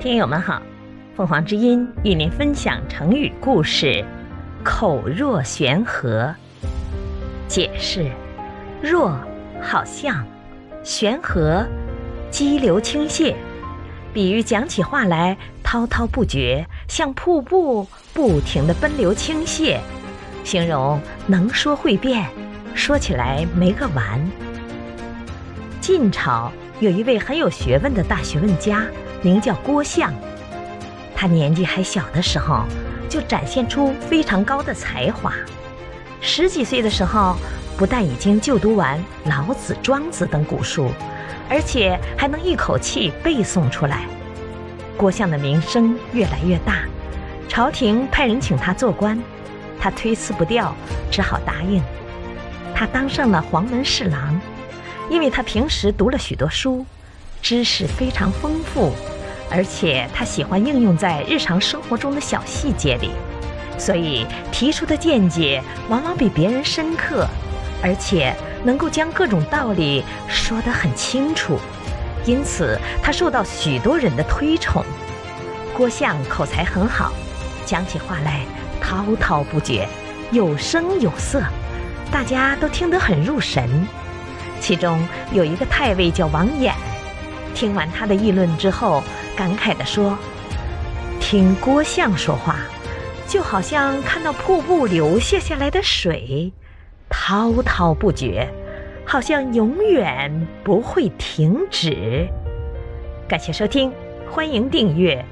听友们好，凤凰之音与您分享成语故事“口若悬河”。解释：若好像，悬河激流倾泻，比喻讲起话来滔滔不绝，像瀑布不停的奔流倾泻，形容能说会变，说起来没个完。晋朝有一位很有学问的大学问家。名叫郭象，他年纪还小的时候就展现出非常高的才华。十几岁的时候，不但已经就读完老子、庄子等古书，而且还能一口气背诵出来。郭象的名声越来越大，朝廷派人请他做官，他推辞不掉，只好答应。他当上了黄门侍郎，因为他平时读了许多书。知识非常丰富，而且他喜欢应用在日常生活中的小细节里，所以提出的见解往往比别人深刻，而且能够将各种道理说得很清楚，因此他受到许多人的推崇。郭象口才很好，讲起话来滔滔不绝，有声有色，大家都听得很入神。其中有一个太尉叫王衍。听完他的议论之后，感慨地说：“听郭相说话，就好像看到瀑布流泻下来的水，滔滔不绝，好像永远不会停止。”感谢收听，欢迎订阅。